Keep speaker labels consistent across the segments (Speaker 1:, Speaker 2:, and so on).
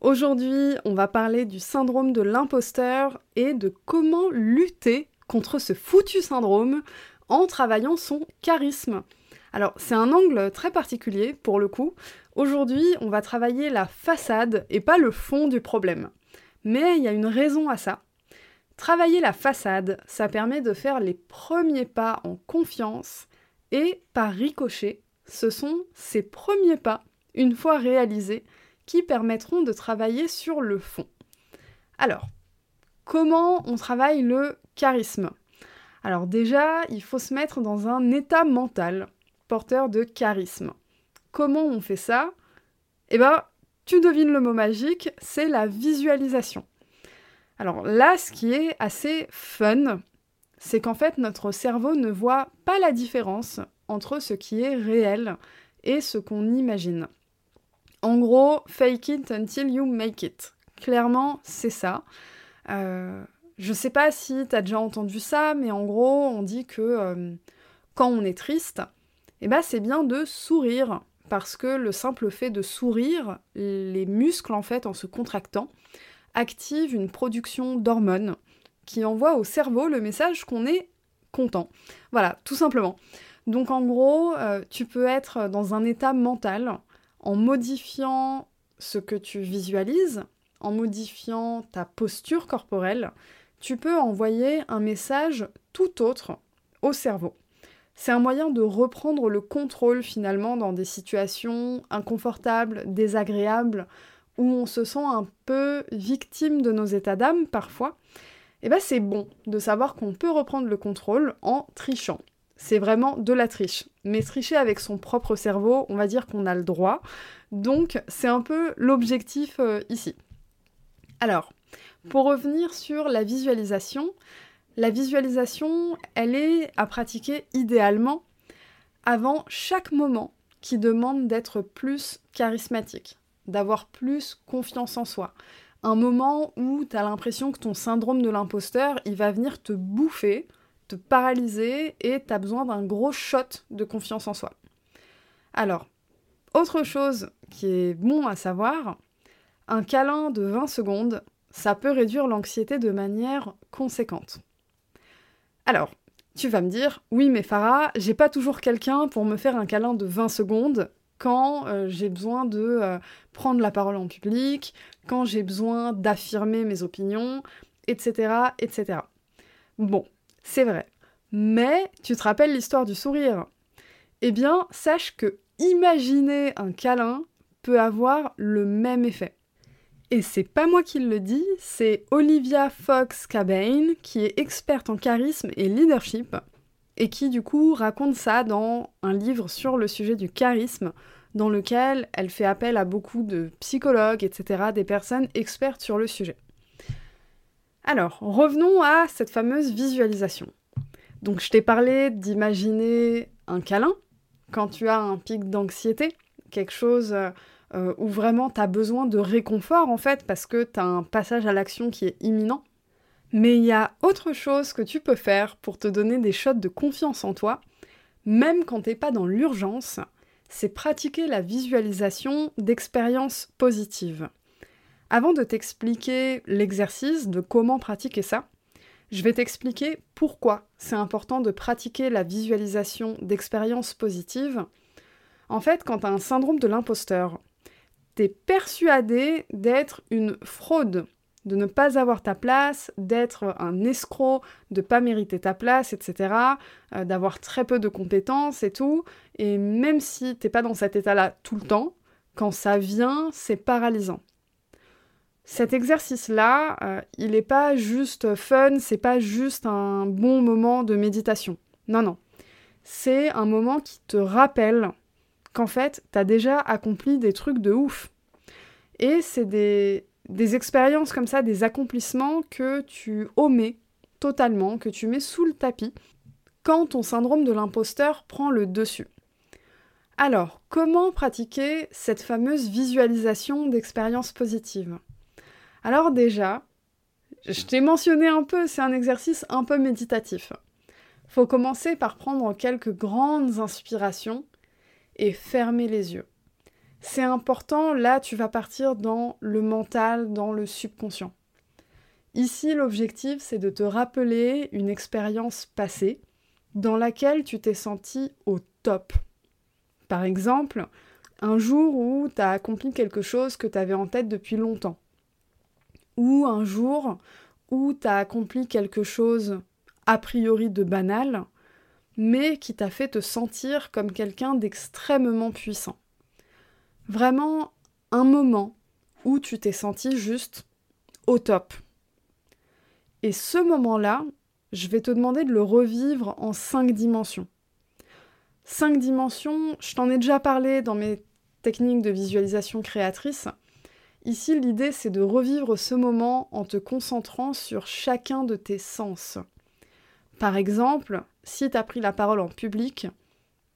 Speaker 1: Aujourd'hui, on va parler du syndrome de l'imposteur et de comment lutter contre ce foutu syndrome en travaillant son charisme. Alors, c'est un angle très particulier pour le coup. Aujourd'hui, on va travailler la façade et pas le fond du problème. Mais il y a une raison à ça. Travailler la façade, ça permet de faire les premiers pas en confiance et par ricochet, ce sont ces premiers pas, une fois réalisés, qui permettront de travailler sur le fond. Alors, comment on travaille le charisme? Alors déjà, il faut se mettre dans un état mental porteur de charisme. Comment on fait ça? Eh ben, tu devines le mot magique, c'est la visualisation. Alors là, ce qui est assez fun, c'est qu'en fait, notre cerveau ne voit pas la différence entre ce qui est réel et ce qu'on imagine. En gros, fake it until you make it. Clairement, c'est ça. Euh, je sais pas si tu as déjà entendu ça, mais en gros, on dit que euh, quand on est triste, eh ben, c'est bien de sourire. Parce que le simple fait de sourire, les muscles, en fait, en se contractant, activent une production d'hormones qui envoie au cerveau le message qu'on est content. Voilà, tout simplement. Donc en gros, euh, tu peux être dans un état mental en modifiant ce que tu visualises, en modifiant ta posture corporelle, tu peux envoyer un message tout autre au cerveau. C'est un moyen de reprendre le contrôle finalement dans des situations inconfortables, désagréables, où on se sent un peu victime de nos états d'âme parfois. Eh bien c'est bon de savoir qu'on peut reprendre le contrôle en trichant c'est vraiment de la triche. Mais tricher avec son propre cerveau, on va dire qu'on a le droit. Donc c'est un peu l'objectif euh, ici. Alors, pour revenir sur la visualisation, la visualisation, elle est à pratiquer idéalement avant chaque moment qui demande d'être plus charismatique, d'avoir plus confiance en soi. Un moment où tu as l'impression que ton syndrome de l'imposteur, il va venir te bouffer, te paralyser et tu as besoin d'un gros shot de confiance en soi. Alors, autre chose qui est bon à savoir, un câlin de 20 secondes, ça peut réduire l'anxiété de manière conséquente. Alors, tu vas me dire, oui mais Farah, j'ai pas toujours quelqu'un pour me faire un câlin de 20 secondes quand euh, j'ai besoin de euh, prendre la parole en public, quand j'ai besoin d'affirmer mes opinions, etc., etc. Bon, c'est vrai. Mais tu te rappelles l'histoire du sourire? Eh bien, sache que imaginer un câlin peut avoir le même effet. Et c'est pas moi qui le dis, c'est Olivia Fox Cabane, qui est experte en charisme et leadership, et qui du coup raconte ça dans un livre sur le sujet du charisme, dans lequel elle fait appel à beaucoup de psychologues, etc., des personnes expertes sur le sujet. Alors, revenons à cette fameuse visualisation. Donc, je t'ai parlé d'imaginer un câlin quand tu as un pic d'anxiété, quelque chose euh, où vraiment tu as besoin de réconfort en fait, parce que tu as un passage à l'action qui est imminent. Mais il y a autre chose que tu peux faire pour te donner des shots de confiance en toi, même quand t'es pas dans l'urgence, c'est pratiquer la visualisation d'expériences positives. Avant de t'expliquer l'exercice de comment pratiquer ça, je vais t'expliquer pourquoi c'est important de pratiquer la visualisation d'expériences positives. En fait, quand tu as un syndrome de l'imposteur, tu es persuadé d'être une fraude, de ne pas avoir ta place, d'être un escroc, de pas mériter ta place, etc., euh, d'avoir très peu de compétences et tout. Et même si t'es pas dans cet état-là tout le temps, quand ça vient, c'est paralysant. Cet exercice-là, euh, il n'est pas juste fun, c'est pas juste un bon moment de méditation. Non, non. C'est un moment qui te rappelle qu'en fait, tu as déjà accompli des trucs de ouf. Et c'est des des expériences comme ça, des accomplissements que tu omets totalement, que tu mets sous le tapis quand ton syndrome de l'imposteur prend le dessus. Alors, comment pratiquer cette fameuse visualisation d'expériences positives? Alors déjà, je t'ai mentionné un peu, c'est un exercice un peu méditatif. Faut commencer par prendre quelques grandes inspirations et fermer les yeux. C'est important, là tu vas partir dans le mental, dans le subconscient. Ici, l'objectif, c'est de te rappeler une expérience passée dans laquelle tu t'es senti au top. Par exemple, un jour où tu as accompli quelque chose que tu avais en tête depuis longtemps. Ou un jour où tu as accompli quelque chose a priori de banal, mais qui t'a fait te sentir comme quelqu'un d'extrêmement puissant. Vraiment un moment où tu t'es senti juste au top. Et ce moment-là, je vais te demander de le revivre en cinq dimensions. Cinq dimensions, je t'en ai déjà parlé dans mes techniques de visualisation créatrice. Ici, l'idée, c'est de revivre ce moment en te concentrant sur chacun de tes sens. Par exemple, si tu as pris la parole en public,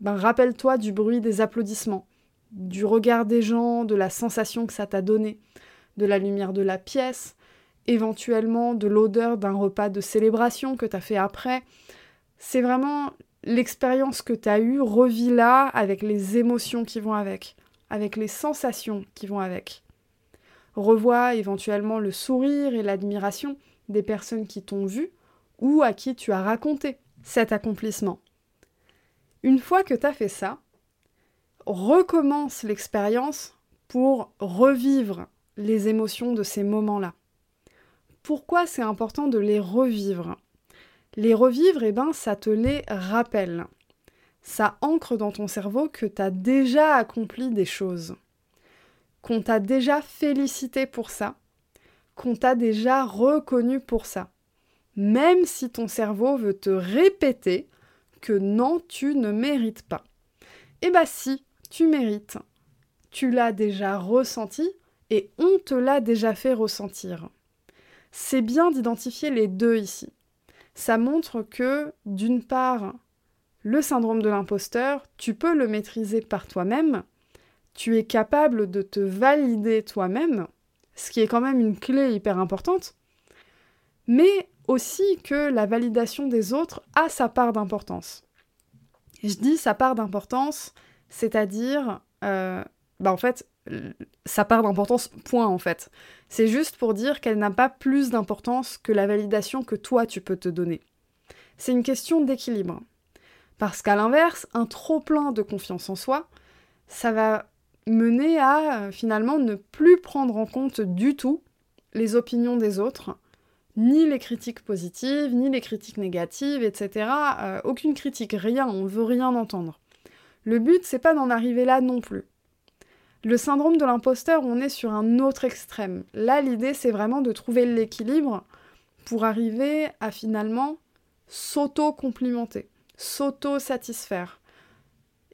Speaker 1: ben rappelle-toi du bruit des applaudissements, du regard des gens, de la sensation que ça t'a donné, de la lumière de la pièce, éventuellement de l'odeur d'un repas de célébration que tu as fait après. C'est vraiment l'expérience que tu as eue, revis-la avec les émotions qui vont avec, avec les sensations qui vont avec. Revois éventuellement le sourire et l'admiration des personnes qui t'ont vu ou à qui tu as raconté cet accomplissement. Une fois que tu as fait ça, recommence l'expérience pour revivre les émotions de ces moments-là pourquoi c'est important de les revivre? Les revivre, eh ben, ça te les rappelle. Ça ancre dans ton cerveau que tu as déjà accompli des choses, qu'on t'a déjà félicité pour ça, qu'on t'a déjà reconnu pour ça. Même si ton cerveau veut te répéter que non, tu ne mérites pas. Eh bien si, tu mérites. Tu l'as déjà ressenti et on te l'a déjà fait ressentir c'est bien d'identifier les deux ici. Ça montre que, d'une part, le syndrome de l'imposteur, tu peux le maîtriser par toi-même, tu es capable de te valider toi-même, ce qui est quand même une clé hyper importante, mais aussi que la validation des autres a sa part d'importance. Je dis sa part d'importance, c'est-à-dire, euh, bah en fait, sa part d'importance, point en fait. C'est juste pour dire qu'elle n'a pas plus d'importance que la validation que toi tu peux te donner. C'est une question d'équilibre. Parce qu'à l'inverse, un trop plein de confiance en soi, ça va mener à euh, finalement ne plus prendre en compte du tout les opinions des autres, ni les critiques positives, ni les critiques négatives, etc. Euh, aucune critique, rien, on veut rien entendre. Le but, c'est pas d'en arriver là non plus. Le syndrome de l'imposteur, on est sur un autre extrême. Là, l'idée, c'est vraiment de trouver l'équilibre pour arriver à finalement s'auto-complimenter, s'auto-satisfaire.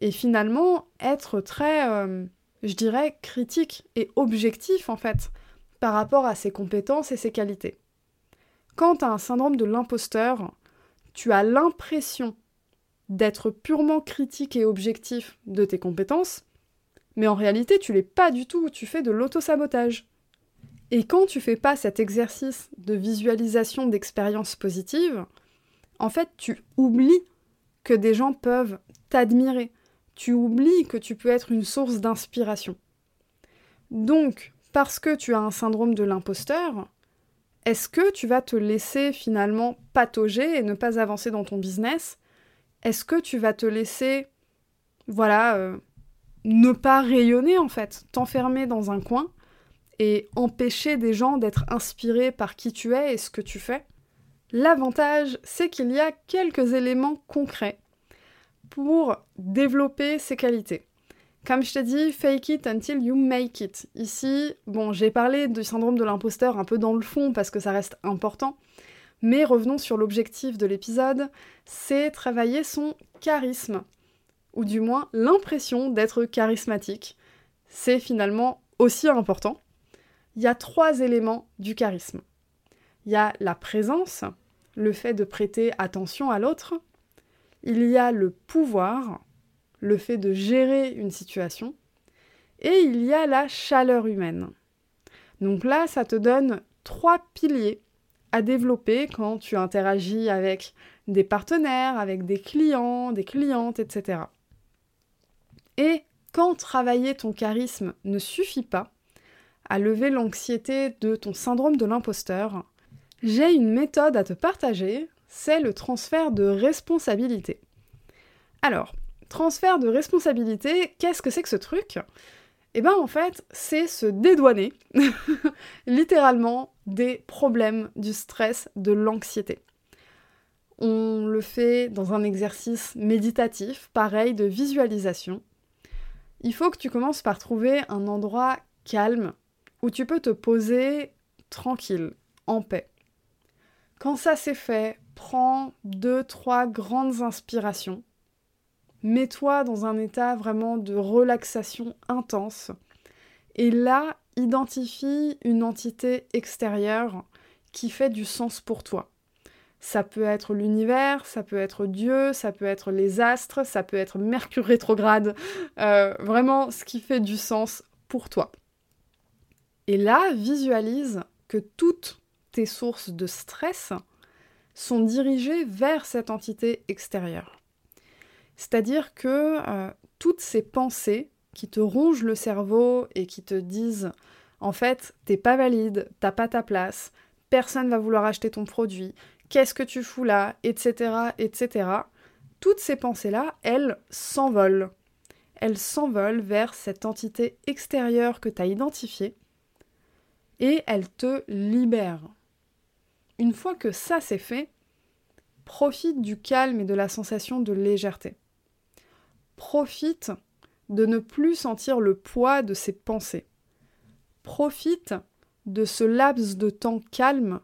Speaker 1: Et finalement, être très, euh, je dirais, critique et objectif, en fait, par rapport à ses compétences et ses qualités. Quand tu as un syndrome de l'imposteur, tu as l'impression d'être purement critique et objectif de tes compétences, mais en réalité, tu l'es pas du tout, tu fais de l'auto-sabotage. Et quand tu fais pas cet exercice de visualisation d'expériences positives, en fait, tu oublies que des gens peuvent t'admirer. Tu oublies que tu peux être une source d'inspiration. Donc, parce que tu as un syndrome de l'imposteur, est-ce que tu vas te laisser finalement patauger et ne pas avancer dans ton business? Est-ce que tu vas te laisser, voilà, euh, ne pas rayonner en fait, t'enfermer dans un coin et empêcher des gens d'être inspirés par qui tu es et ce que tu fais? L'avantage, c'est qu'il y a quelques éléments concrets pour développer ces qualités. Comme je t'ai dit, fake it until you make it. Ici, bon, j'ai parlé du syndrome de l'imposteur un peu dans le fond parce que ça reste important, mais revenons sur l'objectif de l'épisode, c'est travailler son charisme ou du moins l'impression d'être charismatique. C'est finalement aussi important. il y a trois éléments du charisme. Il y a la présence, le fait de prêter attention à l'autre. Il y a le pouvoir, le fait de gérer une situation. Et il y a la chaleur humaine. Donc là, ça te donne trois piliers à développer quand tu interagis avec des partenaires, avec des clients, des clientes, etc. Et quand travailler ton charisme ne suffit pas à lever l'anxiété de ton syndrome de l'imposteur, j'ai une méthode à te partager, c'est le transfert de responsabilité. Alors, transfert de responsabilité, qu'est-ce que c'est que ce truc? Eh bien en fait, c'est se dédouaner, littéralement, des problèmes, du stress, de l'anxiété. On le fait dans un exercice méditatif, pareil, de visualisation. Il faut que tu commences par trouver un endroit calme où tu peux te poser tranquille, en paix. Quand ça c'est fait, prends deux, trois grandes inspirations. Mets-toi dans un état vraiment de relaxation intense. Et là, identifie une entité extérieure qui fait du sens pour toi. Ça peut être l'univers, ça peut être Dieu, ça peut être les astres, ça peut être Mercure rétrograde, euh, vraiment ce qui fait du sens pour toi. Et là, visualise que toutes tes sources de stress sont dirigées vers cette entité extérieure. C'est-à-dire que euh, toutes ces pensées qui te rongent le cerveau et qui te disent en fait, t'es pas valide, t'as pas ta place, personne va vouloir acheter ton produit, qu'est-ce que tu fous là, etc., etc. Toutes ces pensées-là, elles s'envolent. Elles s'envolent vers cette entité extérieure que tu as identifiée et elles te libèrent. Une fois que ça c'est fait, profite du calme et de la sensation de légèreté. Profite de ne plus sentir le poids de ces pensées. Profite de ce laps de temps calme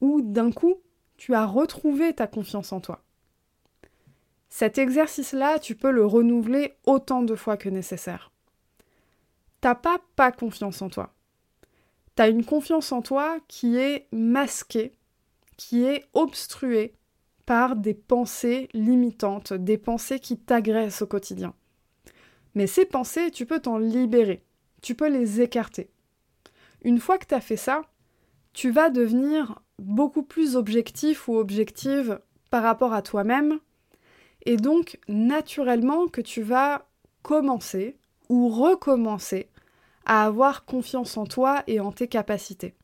Speaker 1: où d'un coup tu as retrouvé ta confiance en toi. Cet exercice-là, tu peux le renouveler autant de fois que nécessaire. T'as pas pas confiance en toi. T'as une confiance en toi qui est masquée, qui est obstruée par des pensées limitantes, des pensées qui t'agressent au quotidien. Mais ces pensées, tu peux t'en libérer, tu peux les écarter. Une fois que tu as fait ça, tu vas devenir beaucoup plus objectif ou objective par rapport à toi-même, et donc naturellement que tu vas commencer ou recommencer à avoir confiance en toi et en tes capacités.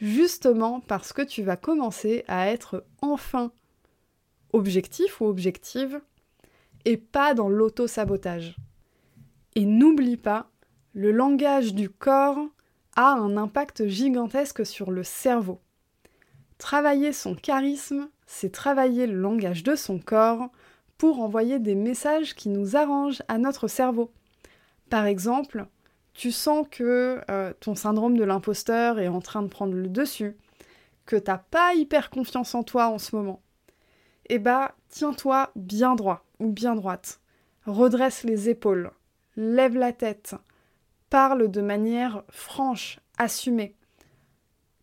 Speaker 1: Justement parce que tu vas commencer à être enfin objectif ou objective et pas dans l'auto-sabotage. Et n'oublie pas, le langage du corps a un impact gigantesque sur le cerveau. Travailler son charisme, c'est travailler le langage de son corps pour envoyer des messages qui nous arrangent à notre cerveau. Par exemple, tu sens que euh, ton syndrome de l'imposteur est en train de prendre le dessus, que t'as pas hyper confiance en toi en ce moment. Eh bah, tiens-toi bien droit ou bien droite. Redresse les épaules, lève la tête, parle de manière franche, assumée.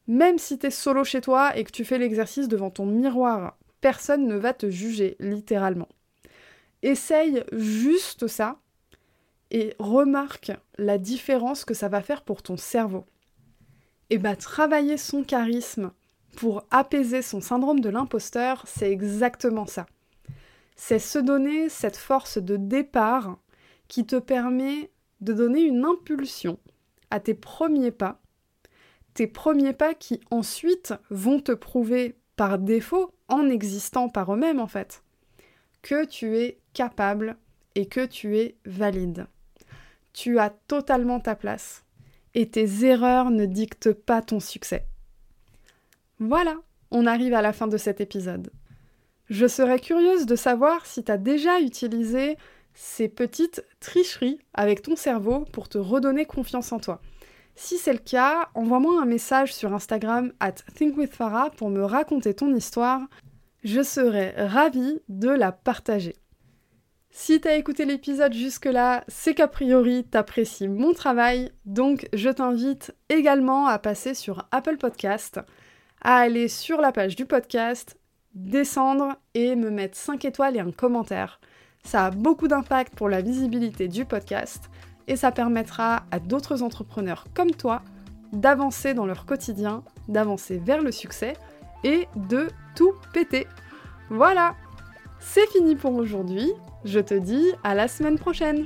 Speaker 1: Même si t'es solo chez toi et que tu fais l'exercice devant ton miroir, personne ne va te juger, littéralement. Essaye juste ça et remarque la différence que ça va faire pour ton cerveau. Et bah travailler son charisme pour apaiser son syndrome de l'imposteur, c'est exactement ça. C'est se donner cette force de départ qui te permet de donner une impulsion à tes premiers pas tes premiers pas qui ensuite vont te prouver par défaut, en existant par eux-mêmes en fait, que tu es capable et que tu es valide. Tu as totalement ta place et tes erreurs ne dictent pas ton succès. Voilà, on arrive à la fin de cet épisode. Je serais curieuse de savoir si tu as déjà utilisé ces petites tricheries avec ton cerveau pour te redonner confiance en toi. Si c'est le cas, envoie-moi un message sur Instagram at thinkwithfarah pour me raconter ton histoire. Je serai ravie de la partager. Si t'as écouté l'épisode jusque-là, c'est qu'a priori t'apprécies mon travail, donc je t'invite également à passer sur Apple Podcast, à aller sur la page du podcast, descendre et me mettre 5 étoiles et un commentaire. Ça a beaucoup d'impact pour la visibilité du podcast et ça permettra à d'autres entrepreneurs comme toi d'avancer dans leur quotidien, d'avancer vers le succès et de tout péter. Voilà, c'est fini pour aujourd'hui. Je te dis à la semaine prochaine.